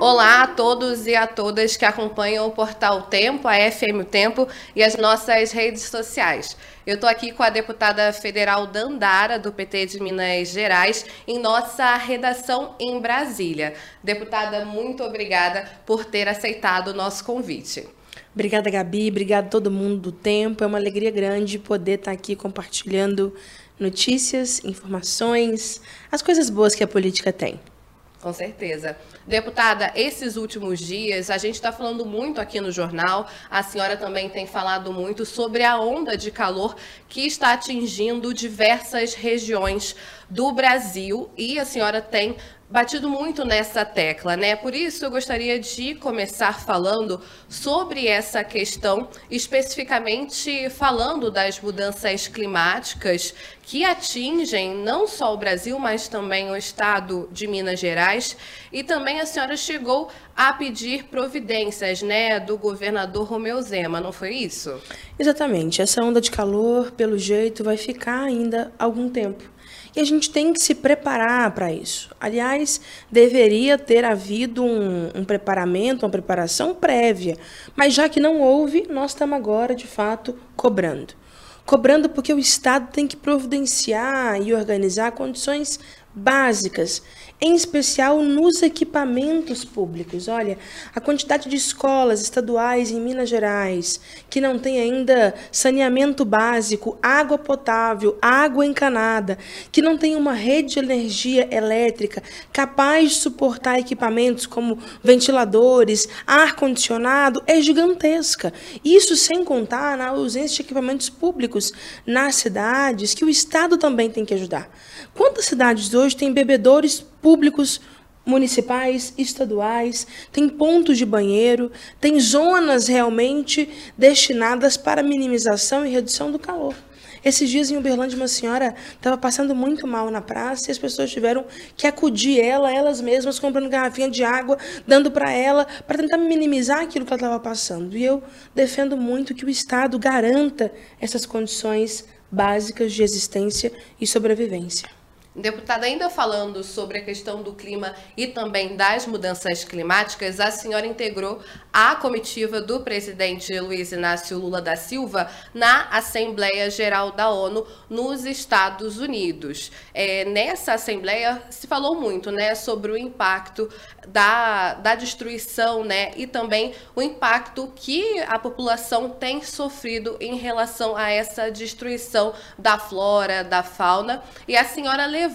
Olá a todos e a todas que acompanham o Portal Tempo, a FM Tempo e as nossas redes sociais. Eu estou aqui com a deputada federal Dandara, do PT de Minas Gerais, em nossa redação em Brasília. Deputada, muito obrigada por ter aceitado o nosso convite. Obrigada, Gabi. Obrigada a todo mundo do Tempo. É uma alegria grande poder estar aqui compartilhando notícias, informações, as coisas boas que a política tem. Com certeza. Deputada, esses últimos dias, a gente está falando muito aqui no jornal, a senhora também tem falado muito sobre a onda de calor que está atingindo diversas regiões do Brasil e a senhora tem batido muito nessa tecla, né? Por isso eu gostaria de começar falando sobre essa questão, especificamente falando das mudanças climáticas que atingem não só o Brasil, mas também o estado de Minas Gerais. E também a senhora chegou a pedir providências, né, do governador Romeu Zema, não foi isso? Exatamente. Essa onda de calor, pelo jeito, vai ficar ainda algum tempo. E a gente tem que se preparar para isso. Aliás, deveria ter havido um, um, preparamento, uma preparação prévia. Mas já que não houve, nós estamos agora, de fato, cobrando. Cobrando porque o Estado tem que providenciar e organizar condições básicas em especial nos equipamentos públicos. Olha, a quantidade de escolas estaduais em Minas Gerais que não tem ainda saneamento básico, água potável, água encanada, que não tem uma rede de energia elétrica capaz de suportar equipamentos como ventiladores, ar-condicionado, é gigantesca. Isso sem contar na ausência de equipamentos públicos nas cidades que o Estado também tem que ajudar. Quantas cidades hoje têm bebedores públicos municipais, estaduais, tem pontos de banheiro, tem zonas realmente destinadas para minimização e redução do calor. Esses dias em Uberlândia, uma senhora estava passando muito mal na praça e as pessoas tiveram que acudir ela, elas mesmas, comprando garrafinha de água, dando para ela, para tentar minimizar aquilo que ela estava passando. E eu defendo muito que o Estado garanta essas condições básicas de existência e sobrevivência. Deputada, ainda falando sobre a questão do clima e também das mudanças climáticas, a senhora integrou a comitiva do presidente Luiz Inácio Lula da Silva na Assembleia Geral da ONU nos Estados Unidos. É, nessa Assembleia se falou muito né, sobre o impacto da, da destruição né, e também o impacto que a população tem sofrido em relação a essa destruição da flora, da fauna. E a senhora levou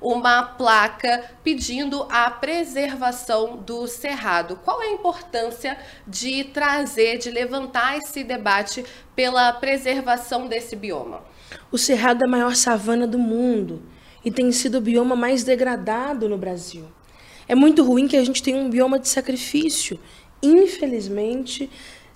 uma placa pedindo a preservação do cerrado. Qual é a importância de trazer, de levantar esse debate pela preservação desse bioma? O cerrado é a maior savana do mundo e tem sido o bioma mais degradado no Brasil. É muito ruim que a gente tenha um bioma de sacrifício. Infelizmente,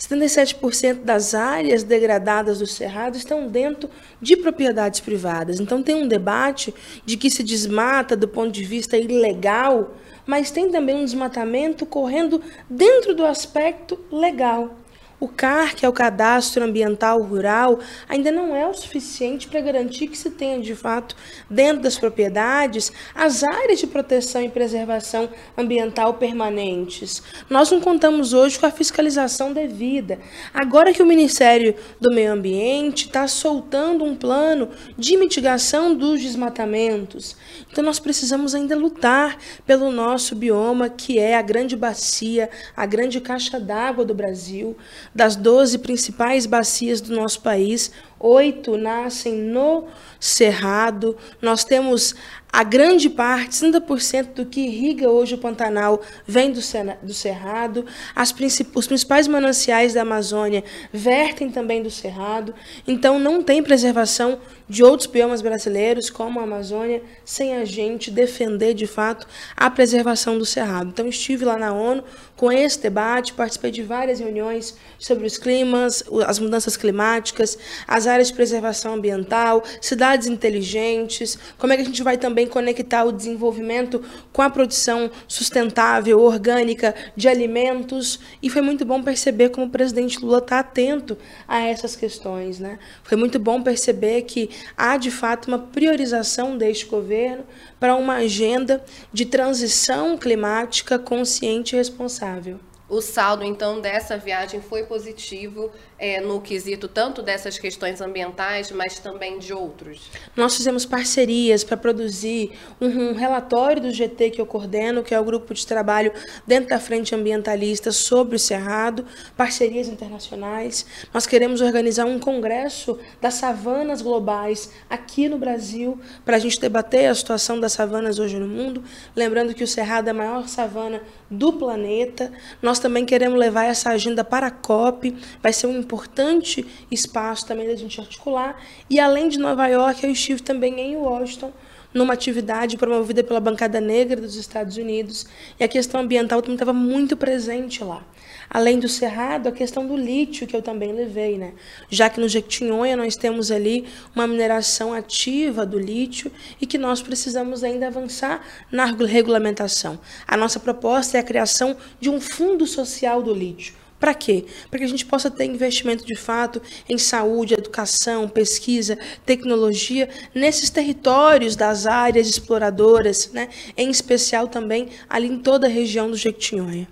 77% das áreas degradadas do Cerrado estão dentro de propriedades privadas. Então, tem um debate de que se desmata do ponto de vista ilegal, mas tem também um desmatamento correndo dentro do aspecto legal. O CAR, que é o Cadastro Ambiental Rural, ainda não é o suficiente para garantir que se tenha, de fato, dentro das propriedades, as áreas de proteção e preservação ambiental permanentes. Nós não contamos hoje com a fiscalização devida. Agora que o Ministério do Meio Ambiente está soltando um plano de mitigação dos desmatamentos, então nós precisamos ainda lutar pelo nosso bioma, que é a grande bacia, a grande caixa d'água do Brasil das 12 principais bacias do nosso país, oito nascem no Cerrado. Nós temos a grande parte, 30% do que irriga hoje o Pantanal vem do, do Cerrado. Princip os principais mananciais da Amazônia vertem também do Cerrado. Então, não tem preservação de outros biomas brasileiros, como a Amazônia, sem a gente defender, de fato, a preservação do Cerrado. Então, estive lá na ONU com esse debate, participei de várias reuniões sobre os climas, as mudanças climáticas, as áreas de preservação ambiental, cidades inteligentes, como é que a gente vai também também conectar o desenvolvimento com a produção sustentável, orgânica de alimentos. E foi muito bom perceber como o presidente Lula está atento a essas questões. Né? Foi muito bom perceber que há, de fato, uma priorização deste governo para uma agenda de transição climática consciente e responsável. O saldo, então, dessa viagem foi positivo é, no quesito tanto dessas questões ambientais, mas também de outros? Nós fizemos parcerias para produzir um, um, relatório do GT que eu coordeno, que é o grupo de trabalho dentro da Frente Ambientalista sobre o Cerrado, parcerias internacionais. Nós queremos organizar um congresso das savanas globais aqui no Brasil, para a gente debater a situação das savanas hoje no mundo. Lembrando que o Cerrado é a maior savana do planeta. Nós também queremos levar essa agenda para a COP, vai ser um importante espaço também da gente articular. E além de Nova York, eu estive também em Washington, numa atividade promovida pela Bancada Negra dos Estados Unidos, e a questão ambiental também estava muito presente lá. Além do cerrado, a questão do lítio, que eu também levei, né? Já que no Jequitinhonha nós temos ali uma mineração ativa do lítio e que nós precisamos ainda avançar na regulamentação. A nossa proposta é a criação de um fundo social do lítio para quê? Para que a gente possa ter investimento de fato em saúde, educação, pesquisa, tecnologia nesses territórios das áreas exploradoras, né? em especial também ali em toda a região do Jequitinhonha.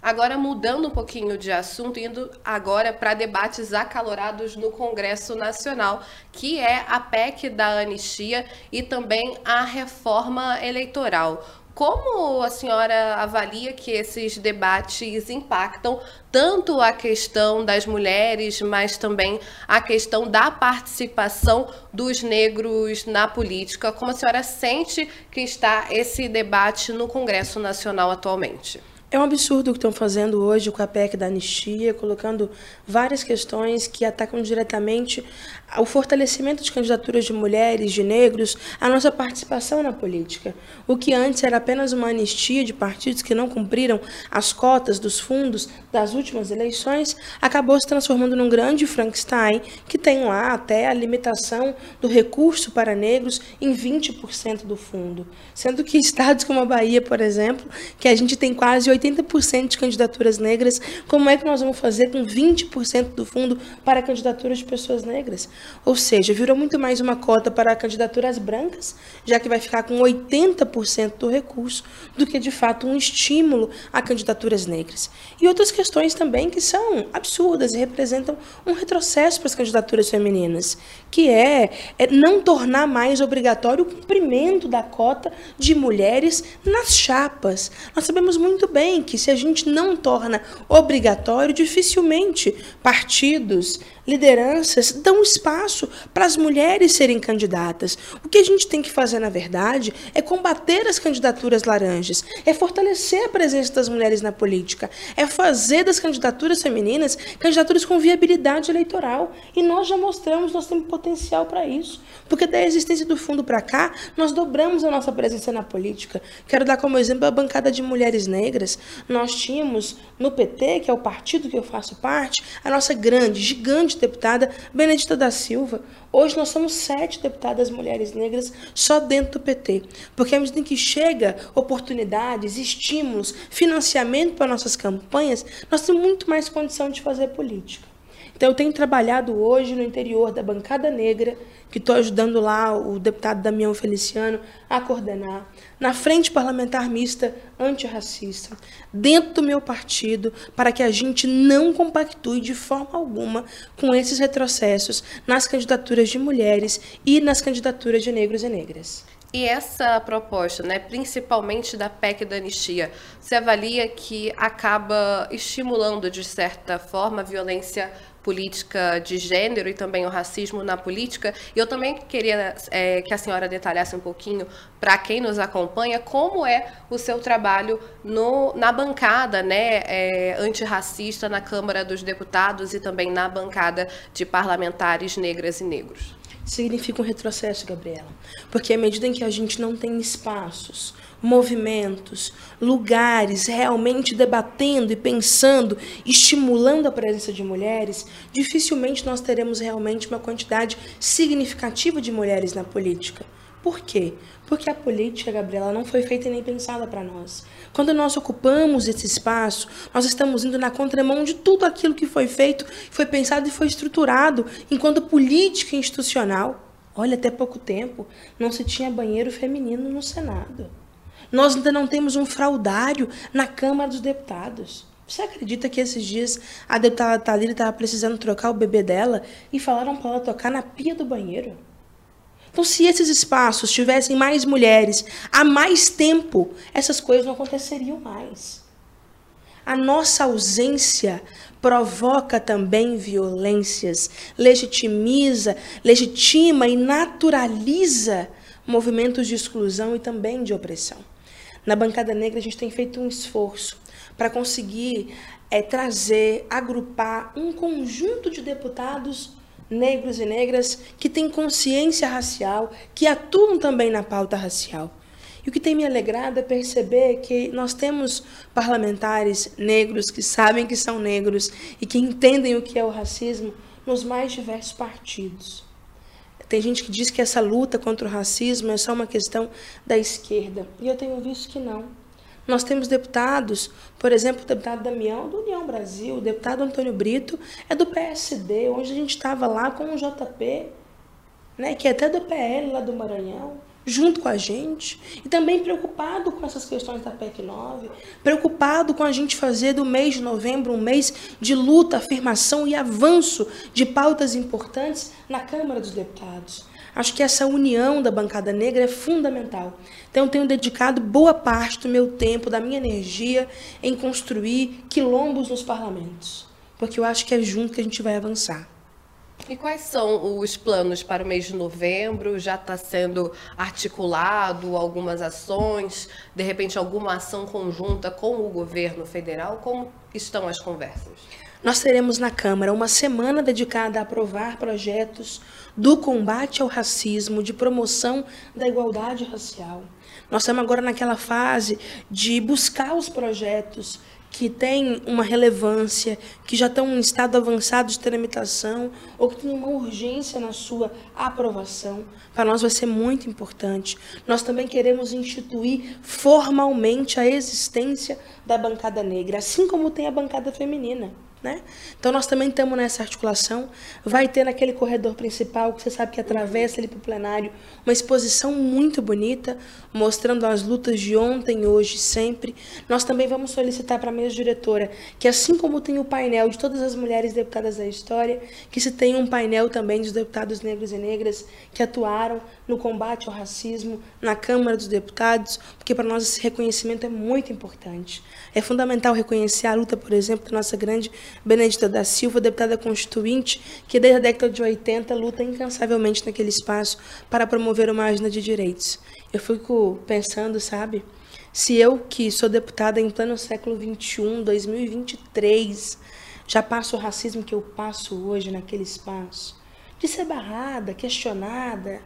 Agora mudando um pouquinho de assunto, indo agora para debates acalorados no Congresso Nacional, que é a PEC da anistia e também a reforma eleitoral. Como a senhora avalia que esses debates impactam tanto a questão das mulheres, mas também a questão da participação dos negros na política? Como a senhora sente que está esse debate no Congresso Nacional atualmente? É um absurdo o que estão fazendo hoje com a PEC da anistia, colocando várias questões que atacam diretamente o fortalecimento de candidaturas de mulheres, de negros, a nossa participação na política. O que antes era apenas uma anistia de partidos que não cumpriram as cotas dos fundos das últimas eleições, acabou se transformando num grande Frankenstein que tem lá até a limitação do recurso para negros em 20% do fundo. Sendo que estados como a Bahia, por exemplo, que a gente tem quase 80% de candidaturas negras, como é que nós vamos fazer com 20% do fundo para candidaturas de pessoas negras? Ou seja, virou muito mais uma cota para candidaturas brancas, já que vai ficar com 80% do recurso, do que de fato um estímulo a candidaturas negras. E outras questões também que são absurdas e representam um retrocesso para as candidaturas femininas, que é, é não tornar mais obrigatório o cumprimento da cota de mulheres nas chapas. Nós sabemos muito bem que se a gente não torna obrigatório, dificilmente partidos, lideranças dão espaço para as mulheres serem candidatas. O que a gente tem que fazer, na verdade, é combater as candidaturas laranjas, é fortalecer a presença das mulheres na política, é fazer das candidaturas femininas candidaturas com viabilidade eleitoral. E nós já mostramos, nós temos potencial para isso. Porque da existência do fundo para cá, nós dobramos a nossa presença na política. Quero dar como exemplo a bancada de mulheres negras. Nós tínhamos no PT, que é o partido que eu faço parte, a nossa grande, gigante deputada Benedita da Silva. Hoje nós somos sete deputadas mulheres negras só dentro do PT. Porque à medida que chega oportunidades, estímulos, financiamento para nossas campanhas, nós temos muito mais condição de fazer política. Então, eu tenho trabalhado hoje no interior da bancada negra, que estou ajudando lá o deputado Damião Feliciano a coordenar, na frente parlamentar mista antirracista, dentro do meu partido, para que a gente não compactue de forma alguma com esses retrocessos nas candidaturas de mulheres e nas candidaturas de negros e negras. E essa proposta, né, principalmente da PEC da anistia, se avalia que acaba estimulando, de certa forma, a violência política de gênero e também o racismo na política. E eu também queria é, que a senhora detalhasse um pouquinho para quem nos acompanha como é o seu trabalho no, na bancada né, é, antirracista na Câmara dos Deputados e também na bancada de parlamentares negras e negros significa um retrocesso, Gabriela. Porque à medida em que a gente não tem espaços, movimentos, lugares realmente debatendo e pensando, estimulando a presença de mulheres, dificilmente nós teremos realmente uma quantidade significativa de mulheres na política. Por quê? Porque a política, Gabriela, não foi feita nem pensada para nós. Quando nós ocupamos esse espaço, nós estamos indo na contramão de tudo aquilo que foi feito, foi pensado e foi estruturado enquanto política institucional. Olha, até pouco tempo não se tinha banheiro feminino no Senado. Nós ainda não temos um fraudário na Câmara dos Deputados. Você acredita que esses dias a deputada Thalita estava precisando trocar o bebê dela e falaram para ela tocar na pia do banheiro? Então, se esses espaços tivessem mais mulheres há mais tempo, essas coisas não aconteceriam mais. A nossa ausência provoca também violências, legitimiza, legitima e naturaliza movimentos de exclusão e também de opressão. Na bancada negra, a gente tem feito um esforço para conseguir é, trazer, agrupar um conjunto de deputados negros e negras que têm consciência racial, que atuam também na pauta racial. E o que tem me alegrado é perceber que nós temos parlamentares negros que sabem que são negros e que entendem o que é o racismo nos mais diversos partidos. Tem gente que diz que essa luta contra o racismo é só uma questão da esquerda. E eu tenho visto que não. Nós temos deputados, por exemplo, o deputado Damião, do União Brasil, o deputado Antônio Brito é do PSD, onde a gente estava lá com o JP, né, que é até do PL lá do Maranhão, junto com a gente, e também preocupado com essas questões da PEC 9, preocupado com a gente fazer do mês de novembro um mês de luta, afirmação e avanço de pautas importantes na Câmara dos Deputados. Acho que essa união da bancada negra é fundamental. Então, tenho dedicado boa parte do meu tempo, da minha energia, em construir quilombos nos parlamentos. Porque eu acho que é junto que a gente vai avançar. E quais são os planos para o mês de novembro? Já está sendo articulado algumas ações? De repente, alguma ação conjunta com o governo federal? Como estão as conversas? Nós teremos na Câmara uma semana dedicada a aprovar projetos do combate ao racismo, de promoção da igualdade racial. Nós estamos agora naquela fase de buscar os projetos que têm uma relevância, que já estão em estado avançado de tramitação ou que têm uma urgência na sua aprovação. Para nós vai ser muito importante. Nós também queremos instituir formalmente a existência da bancada negra, assim como tem a bancada feminina. Né? Então nós também estamos nessa articulação. Vai ter naquele corredor principal, que você sabe que atravessa ali para o plenário, uma exposição muito bonita, mostrando as lutas de ontem, hoje e sempre. Nós também vamos solicitar para a mesa diretora que, assim como tem o painel de todas as mulheres deputadas da história, que se tenha um painel também dos deputados negros e negras que atuaram no combate ao racismo na Câmara dos Deputados, porque para nós esse reconhecimento é muito importante. É fundamental reconhecer a luta, por exemplo, da nossa grande Benedita da Silva, deputada constituinte, que desde a década de 80 luta incansavelmente naquele espaço para promover uma agenda de direitos. Eu fico pensando, sabe, se eu, que sou deputada em pleno século XXI, 2023, já passo o racismo que eu passo hoje naquele espaço, de ser barrada, questionada,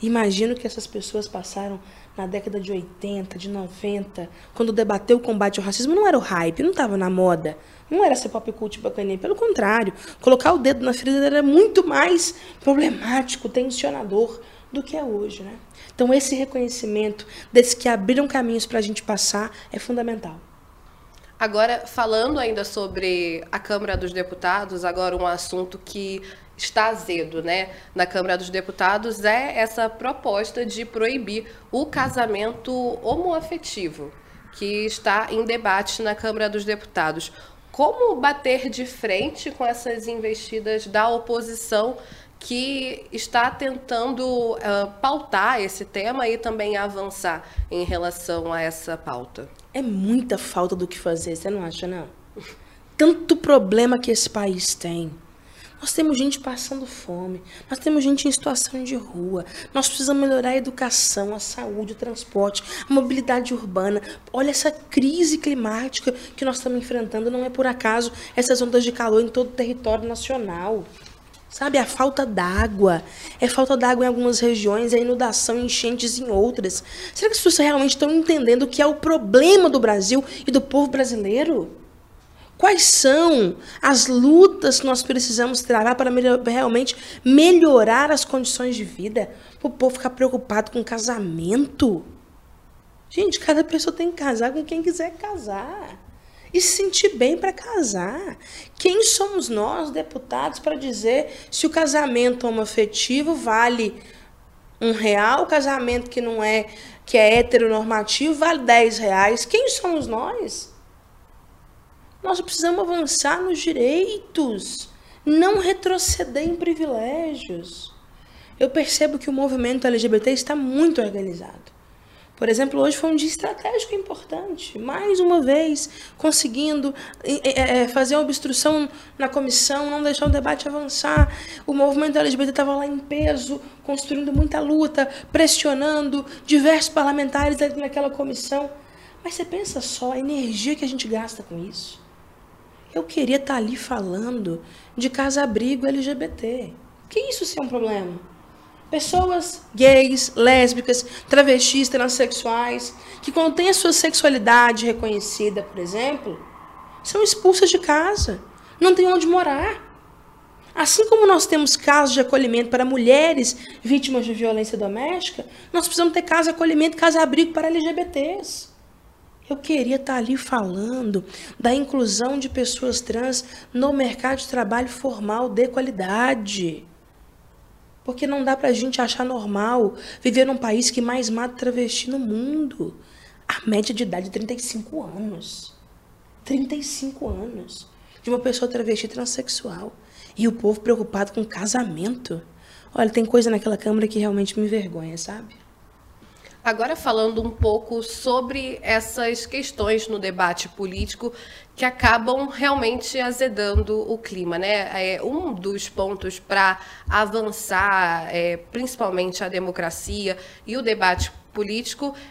imagino que essas pessoas passaram na década de 80, de 90, quando debateu o combate ao racismo, não era o hype, não estava na moda. Não era ser pop cult bacaninha. Pelo contrário, colocar o dedo na ferida era muito mais problemático, tensionador do que é hoje. Né? Então, esse reconhecimento desses que abriram caminhos para a gente passar é fundamental. Agora, falando ainda sobre a Câmara dos Deputados, agora um assunto que está azedo, né, na Câmara dos Deputados é essa proposta de proibir o casamento homoafetivo, que está em debate na Câmara dos Deputados. Como bater de frente com essas investidas da oposição que está tentando uh, pautar esse tema e também avançar em relação a essa pauta? É muita falta do que fazer, você não acha, não? Tanto problema que esse país tem nós temos gente passando fome, nós temos gente em situação de rua, nós precisamos melhorar a educação, a saúde, o transporte, a mobilidade urbana. Olha essa crise climática que nós estamos enfrentando, não é por acaso essas ondas de calor em todo o território nacional. Sabe, a falta d'água. É falta d'água em algumas regiões, é inundação, enchentes em outras. Será que as pessoas realmente estão entendendo o que é o problema do Brasil e do povo brasileiro? Quais são as lutas que nós precisamos travar para melhor, realmente melhorar as condições de vida? Para o povo ficar preocupado com casamento. Gente, cada pessoa tem que casar com quem quiser casar. E se sentir bem para casar. Quem somos nós, deputados, para dizer se o casamento homoafetivo vale um real, o casamento que não é, que é heteronormativo, vale 10 reais? Quem somos nós? Nós precisamos avançar nos direitos, não retroceder em privilégios. Eu percebo que o movimento LGBT está muito organizado. Por exemplo, hoje foi um dia estratégico importante. Mais uma vez, conseguindo é, fazer uma obstrução na comissão, não deixar o debate avançar. O movimento LGBT estava lá em peso, construindo muita luta, pressionando diversos parlamentares naquela comissão. Mas você pensa só a energia que a gente gasta com isso. Eu queria estar ali falando de casa-abrigo LGBT. Que isso ser um problema? Pessoas gays, lésbicas, travestis, transexuais, que quando têm a sua sexualidade reconhecida, por exemplo, são expulsas de casa, não têm onde morar. Assim como nós temos casos de acolhimento para mulheres vítimas de violência doméstica, nós precisamos ter casa de acolhimento, casa-abrigo para LGBTs. Eu queria estar ali falando da inclusão de pessoas trans no mercado de trabalho formal de qualidade. Porque não dá para a gente achar normal viver num país que mais mata travesti no mundo. A média de idade é 35 anos. 35 anos. De uma pessoa travesti transexual. E o povo preocupado com casamento. Olha, tem coisa naquela Câmara que realmente me envergonha, sabe? Agora falando um pouco sobre essas questões no debate político que acabam realmente azedando o clima, né? É um dos pontos para avançar, é, principalmente a democracia e o debate político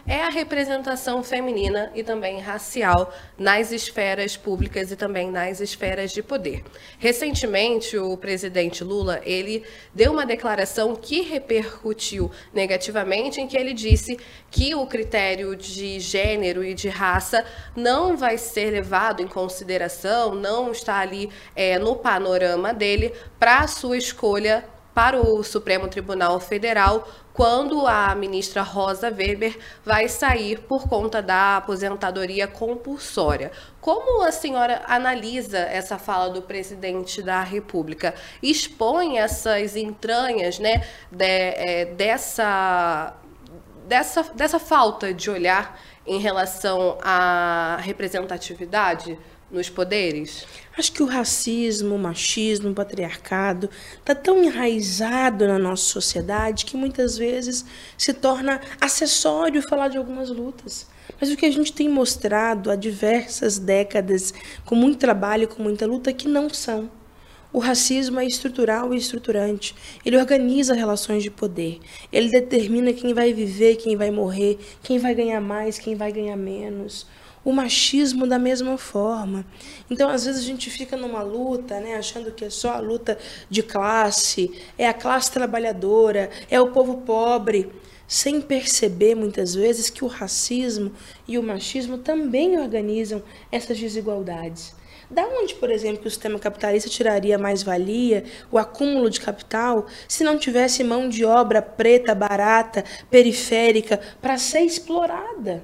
é a representação feminina e também racial nas esferas públicas e também nas esferas de poder. Recentemente, o presidente Lula, ele deu uma declaração que repercutiu negativamente, em que ele disse que o critério de gênero e de raça não vai ser levado em consideração, não está ali é, no panorama dele para a sua escolha para o Supremo Tribunal Federal quando a ministra Rosa Weber vai sair por conta da aposentadoria compulsória. Como a senhora analisa essa fala do presidente da República? Expõe essas entranhas né, de, é, dessa, dessa, dessa falta de olhar em relação à representatividade nos poderes? Acho que o racismo, o machismo, o patriarcado está tão enraizado na nossa sociedade que muitas vezes se torna acessório falar de algumas lutas. Mas o que a gente tem mostrado há diversas décadas, com muito trabalho, com muita luta, é que não são. O racismo é estrutural e estruturante. Ele organiza relações de poder. Ele determina quem vai viver, quem vai morrer, quem vai ganhar mais, quem vai ganhar menos o machismo da mesma forma. Então, às vezes, a gente fica numa luta, né, achando que é só a luta de classe, é a classe trabalhadora, é o povo pobre, sem perceber, muitas vezes, que o racismo e o machismo também organizam essas desigualdades. Da onde, por exemplo, que o sistema capitalista tiraria mais valia, o acúmulo de capital, se não tivesse mão de obra preta, barata, periférica, para ser explorada?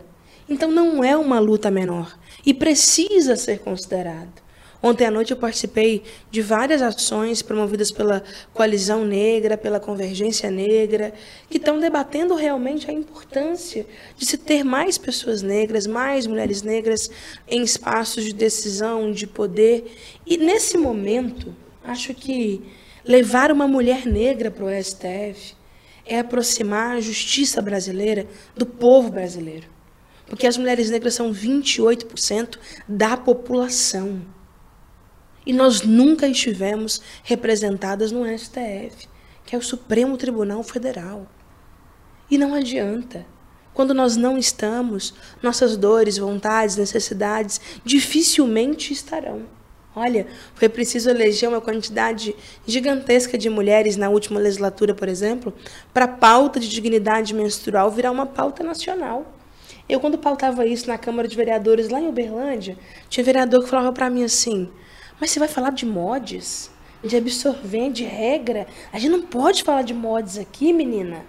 Então não é uma luta menor e precisa ser considerado. Ontem à noite eu participei de várias ações promovidas pela Coalizão Negra, pela Convergência Negra, que estão debatendo realmente a importância de se ter mais pessoas negras, mais mulheres negras em espaços de decisão, de poder. E nesse momento, acho que levar uma mulher negra para o STF é aproximar a justiça brasileira do povo brasileiro porque as mulheres negras são 28% da população. E nós nunca estivemos representadas no STF, que é o Supremo Tribunal Federal. E não adianta. Quando nós não estamos, nossas dores, vontades, necessidades dificilmente estarão. Olha, foi preciso eleger uma quantidade gigantesca de mulheres na última legislatura, por exemplo, para a pauta de dignidade menstrual virar uma pauta nacional. Eu, quando pautava isso na Câmara de Vereadores lá em Uberlândia, tinha vereador que falava para mim assim: Mas você vai falar de mods? De absorvente, de regra? A gente não pode falar de mods aqui, menina.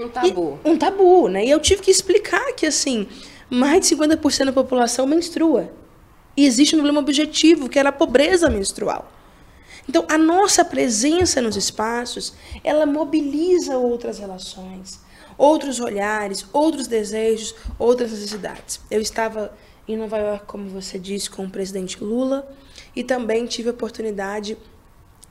Um tabu. E, um tabu, né? E eu tive que explicar que, assim, mais de 50% da população menstrua. E existe um problema objetivo, que era a pobreza menstrual. Então, a nossa presença nos espaços, ela mobiliza outras relações, outros olhares, outros desejos, outras necessidades. Eu estava em Nova York, como você disse, com o presidente Lula e também tive a oportunidade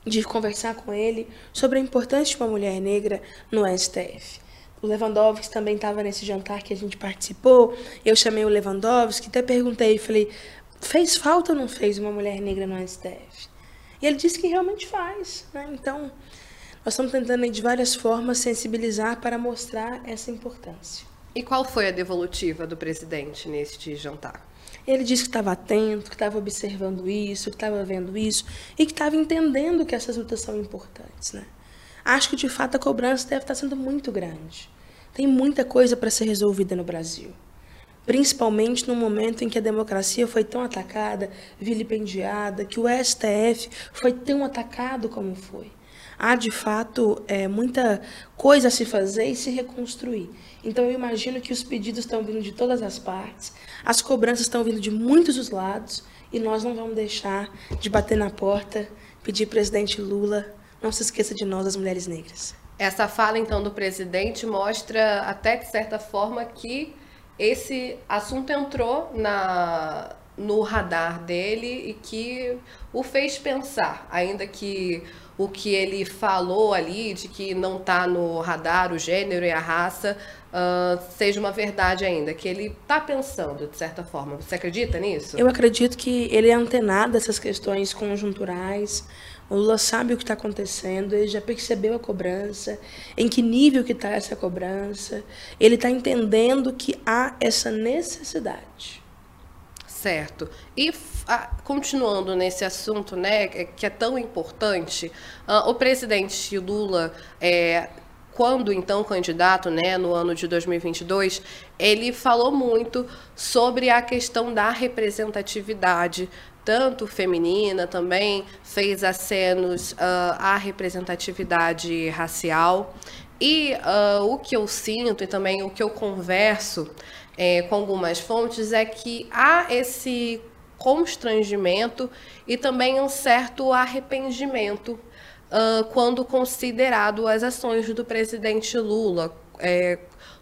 de conversar com ele sobre a importância de uma mulher negra no STF. O Lewandowski também estava nesse jantar que a gente participou. Eu chamei o Lewandowski, até perguntei, falei, fez falta ou não fez uma mulher negra no STF? E ele disse que realmente faz. Né? Então, nós estamos tentando de várias formas sensibilizar para mostrar essa importância. E qual foi a devolutiva do presidente neste jantar? Ele disse que estava atento, que estava observando isso, que estava vendo isso e que estava entendendo que essas lutas são importantes. Né? Acho que de fato a cobrança deve estar sendo muito grande. Tem muita coisa para ser resolvida no Brasil principalmente no momento em que a democracia foi tão atacada, vilipendiada, que o STF foi tão atacado como foi. Há, de fato, é, muita coisa a se fazer e se reconstruir. Então, eu imagino que os pedidos estão vindo de todas as partes, as cobranças estão vindo de muitos os lados, e nós não vamos deixar de bater na porta, pedir presidente Lula, não se esqueça de nós, as mulheres negras. Essa fala, então, do presidente mostra, até de certa forma, que esse assunto entrou na, no radar dele e que o fez pensar, ainda que o que ele falou ali de que não está no radar o gênero e a raça uh, seja uma verdade ainda, que ele está pensando de certa forma. Você acredita nisso? Eu acredito que ele é antenado dessas questões conjunturais. O Lula sabe o que está acontecendo, ele já percebeu a cobrança, em que nível que está essa cobrança. Ele está entendendo que há essa necessidade. Certo. E ah, continuando nesse assunto, né, é, que é tão importante, ah, o presidente Lula, é, quando então candidato, né, no ano de 2022, ele falou muito sobre a questão da representatividade, tanto feminina também, fez acenos uh, à representatividade racial. E uh, o que eu sinto e também o que eu converso é, com algumas fontes é que há esse constrangimento e também um certo arrependimento uh, quando considerado as ações do presidente Lula, é,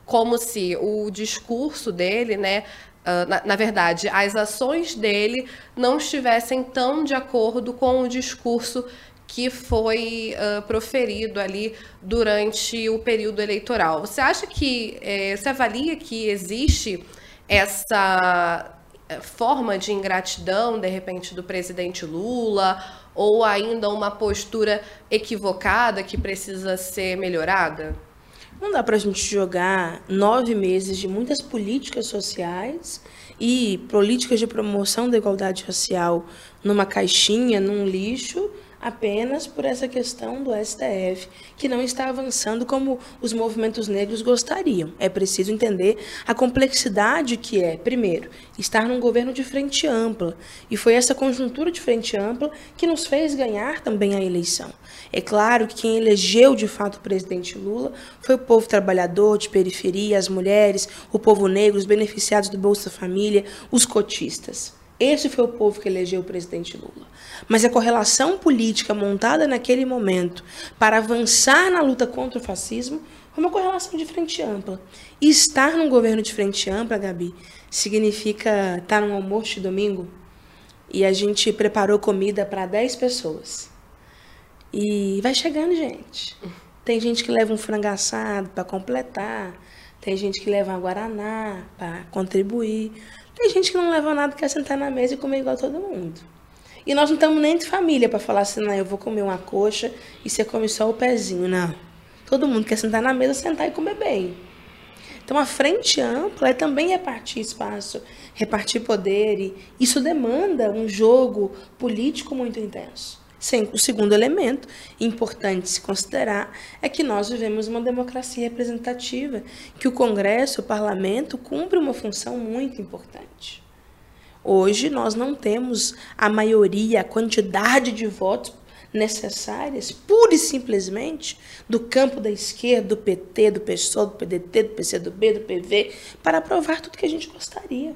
como se o discurso dele, né, uh, na, na, verdade, as ações dele não estivessem tão de acordo com o discurso que foi uh, proferido ali durante o período eleitoral. Você acha que, eh, você avalia que existe essa eh, forma de ingratidão, de repente, do presidente Lula, ou ainda uma postura equivocada que precisa ser melhorada? Não dá para a gente jogar nove meses de muitas políticas sociais e políticas de promoção da igualdade racial numa caixinha, num lixo, apenas por essa questão do STF, que não está avançando como os movimentos negros gostariam. É preciso entender a complexidade que é, primeiro, estar num governo de frente ampla. E foi essa conjuntura de frente ampla que nos fez ganhar também a eleição. É claro que quem elegeu de fato o presidente Lula foi o povo trabalhador de periferia, as mulheres, o povo negro, os beneficiados do Bolsa Família, os cotistas. Esse foi o povo que elegeu o presidente Lula. Mas a correlação política montada naquele momento para avançar na luta contra o fascismo foi uma correlação de frente ampla. E estar num governo de frente ampla, Gabi, significa estar num almoço de domingo e a gente preparou comida para 10 pessoas. E vai chegando gente. Tem gente que leva um frango assado para completar, tem gente que leva uma guaraná para contribuir. Tem gente que não leva nada, quer sentar na mesa e comer igual todo mundo. E nós não estamos nem de família para falar assim, não, eu vou comer uma coxa e você come só o pezinho. Não. Todo mundo quer sentar na mesa, sentar e comer bem. Então, a frente ampla é também repartir espaço, repartir poder. E isso demanda um jogo político muito intenso. Sem, o segundo elemento importante se considerar é que nós vivemos uma democracia representativa, que o Congresso, o Parlamento, cumpre uma função muito importante. Hoje nós não temos a maioria, a quantidade de votos necessárias, pura e simplesmente, do campo da esquerda, do PT, do PSOL, do PDT, do PCdoB, do PV, para aprovar tudo que a gente gostaria.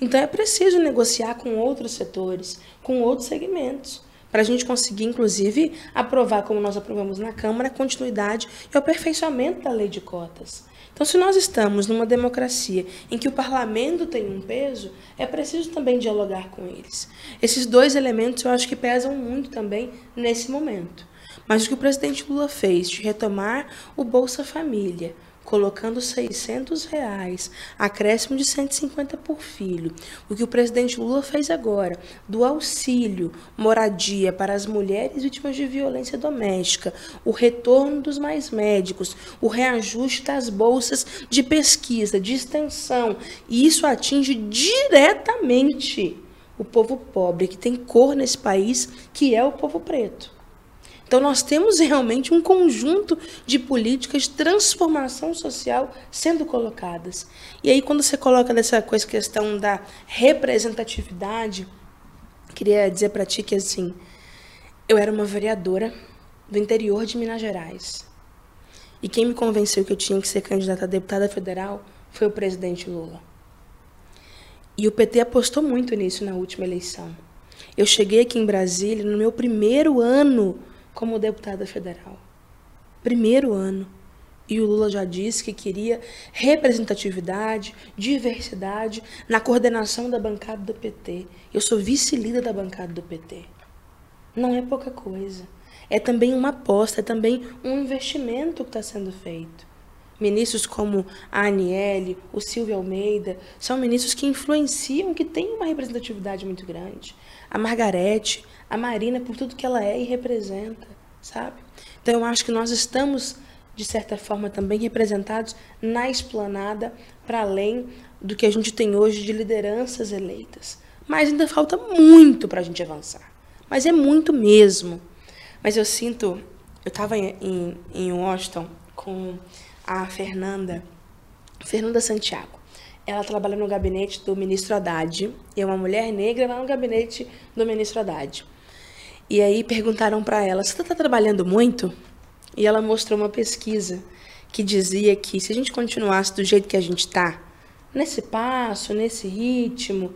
Então é preciso negociar com outros setores, com outros segmentos, para a gente conseguir, inclusive, aprovar, como nós aprovamos na Câmara, a continuidade e o aperfeiçoamento da lei de cotas. Então, se nós estamos numa democracia em que o parlamento tem um peso, é preciso também dialogar com eles. Esses dois elementos eu acho que pesam muito também nesse momento. Mas o que o presidente Lula fez de retomar o Bolsa Família, colocando 600 reais, acréscimo de 150 por filho. O que o presidente Lula fez agora, do auxílio moradia para as mulheres vítimas de violência doméstica, o retorno dos mais médicos, o reajuste das bolsas de pesquisa, de extensão, e isso atinge diretamente o povo pobre, que tem cor nesse país, que é o povo preto. Então, nós temos realmente um conjunto de políticas de transformação social sendo colocadas. E aí, quando você coloca nessa coisa, questão da representatividade, queria dizer para ti que, assim, eu era uma vereadora do interior de Minas Gerais. E quem me convenceu que eu tinha que ser candidata a deputada federal foi o presidente Lula. E o PT apostou muito nisso na última eleição. Eu cheguei aqui em Brasília no meu primeiro ano como deputada federal. Primeiro ano. E o Lula já disse que queria representatividade, diversidade na coordenação da bancada do PT. Eu sou vice-líder da bancada do PT. Não é pouca coisa. É também uma aposta, é também um investimento que está sendo feito. Ministros como a Aniele, o Silvio Almeida, são ministros que influenciam, que têm uma representatividade muito grande. A Margarete, a Marina por tudo que ela é e representa, sabe? Então eu acho que nós estamos de certa forma também representados na esplanada para além do que a gente tem hoje de lideranças eleitas. Mas ainda falta muito para a gente avançar. Mas é muito mesmo. Mas eu sinto, eu estava em, em, Washington com a Fernanda, Fernanda Santiago. Ela trabalha no gabinete do ministro Haddad. E é uma mulher negra lá no gabinete do ministro Haddad. E aí perguntaram para ela: Você está trabalhando muito? E ela mostrou uma pesquisa que dizia que se a gente continuasse do jeito que a gente está, nesse passo, nesse ritmo,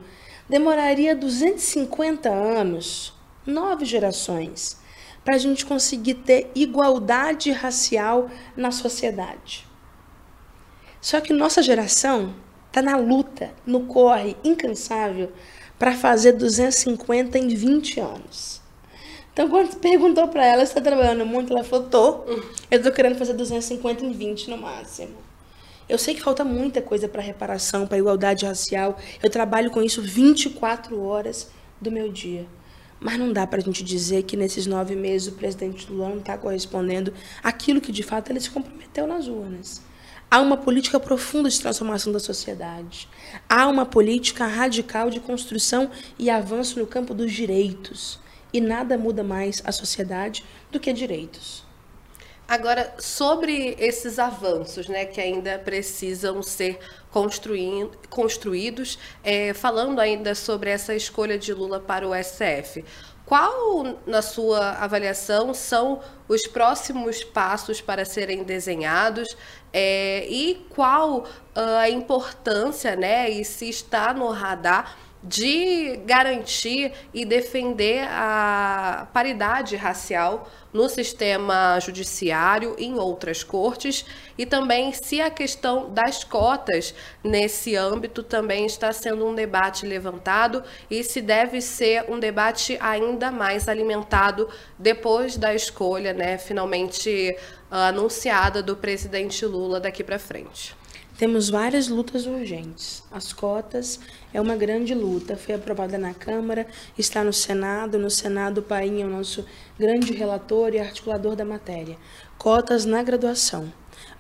demoraria 250 anos, nove gerações, para a gente conseguir ter igualdade racial na sociedade. Só que nossa geração está na luta, no corre incansável para fazer 250 em 20 anos. Então, quando perguntou para ela está trabalhando muito, ela falou: tô. Eu estou querendo fazer 250 em 20 no máximo. Eu sei que falta muita coisa para reparação, para igualdade racial. Eu trabalho com isso 24 horas do meu dia. Mas não dá para a gente dizer que nesses nove meses o presidente Lula não está correspondendo àquilo que de fato ele se comprometeu nas urnas. Há uma política profunda de transformação da sociedade. Há uma política radical de construção e avanço no campo dos direitos e nada muda mais a sociedade do que direitos. Agora, sobre esses avanços né, que ainda precisam ser construídos, é, falando ainda sobre essa escolha de Lula para o SF, qual, na sua avaliação, são os próximos passos para serem desenhados? É, e qual ah, a importância, né, e se está no radar de garantir e defender a paridade racial no sistema judiciário em outras cortes e também se a questão das cotas nesse âmbito também está sendo um debate levantado e se deve ser um debate ainda mais alimentado depois da escolha, né, finalmente uh, anunciada do presidente Lula daqui para frente. Temos várias lutas urgentes. As cotas é uma grande luta. Foi aprovada na Câmara, está no Senado. No Senado, o Paim é o nosso grande relator e articulador da matéria. Cotas na graduação.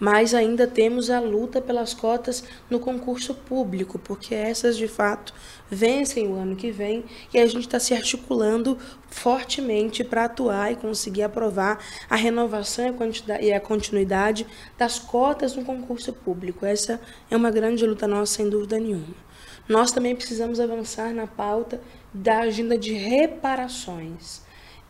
Mas ainda temos a luta pelas cotas no concurso público, porque essas de fato vencem o ano que vem e a gente está se articulando fortemente para atuar e conseguir aprovar a renovação e a continuidade das cotas no concurso público. Essa é uma grande luta nossa, sem dúvida nenhuma. Nós também precisamos avançar na pauta da agenda de reparações.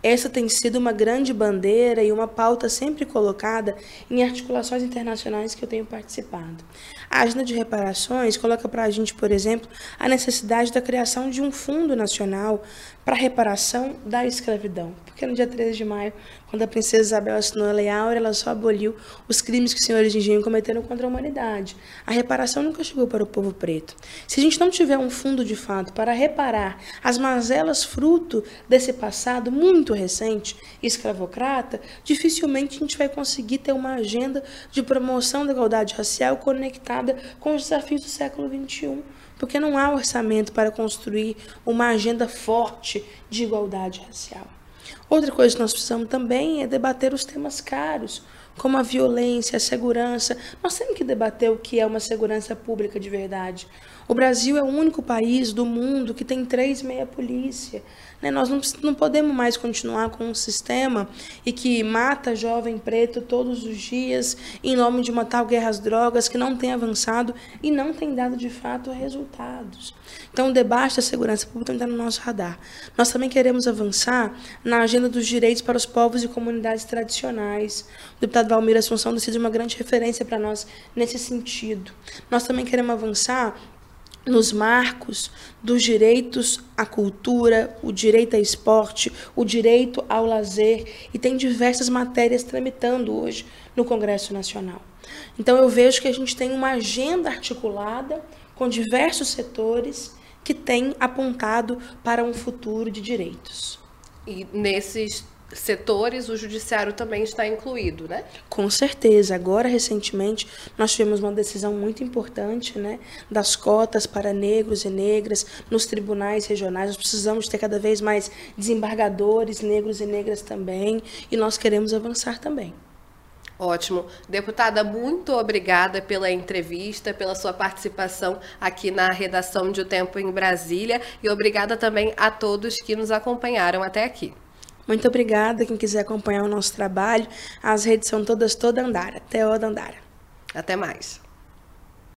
Essa tem sido uma grande bandeira e uma pauta sempre colocada em articulações internacionais que eu tenho participado. A agenda de reparações coloca para a gente, por exemplo, a necessidade da criação de um fundo nacional para reparação da escravidão. Porque no dia 13 de maio, quando a princesa Isabel assinou a Lei Áurea, ela só aboliu os crimes que os senhores de engenho cometeram contra a humanidade. A reparação nunca chegou para o povo preto. Se a gente não tiver um fundo de fato para reparar as mazelas fruto desse passado muito recente, escravocrata, dificilmente a gente vai conseguir ter uma agenda de promoção da igualdade racial conectada com os desafios do século XXI porque não há orçamento para construir uma agenda forte de igualdade racial. Outra coisa que nós precisamos também é debater os temas caros, como a violência, a segurança. Nós temos que debater o que é uma segurança pública de verdade. O Brasil é o único país do mundo que tem três meia polícia. Né? Nós não, não podemos mais continuar com um sistema e que mata jovem preto todos os dias em nome de uma tal guerra às drogas que não tem avançado e não tem dado de fato resultados. Então, o debate da segurança pública está no nosso radar. Nós também queremos avançar na agenda dos direitos para os povos e comunidades tradicionais. O deputado Valmir Assunção tem sido uma grande referência para nós nesse sentido. Nós também queremos avançar nos marcos dos direitos à cultura, o direito ao esporte, o direito ao lazer, e tem diversas matérias tramitando hoje no Congresso Nacional. Então eu vejo que a gente tem uma agenda articulada com diversos setores que tem apontado para um futuro de direitos. E nesses setores, o judiciário também está incluído, né? Com certeza. Agora, recentemente, nós tivemos uma decisão muito importante, né, das cotas para negros e negras nos tribunais regionais. Nós precisamos ter cada vez mais desembargadores negros e negras também, e nós queremos avançar também. Ótimo. Deputada, muito obrigada pela entrevista, pela sua participação aqui na redação de O Tempo em Brasília e obrigada também a todos que nos acompanharam até aqui. Muito obrigada. Quem quiser acompanhar o nosso trabalho, as redes são todas toda Andara, Teoda Andara. Até mais.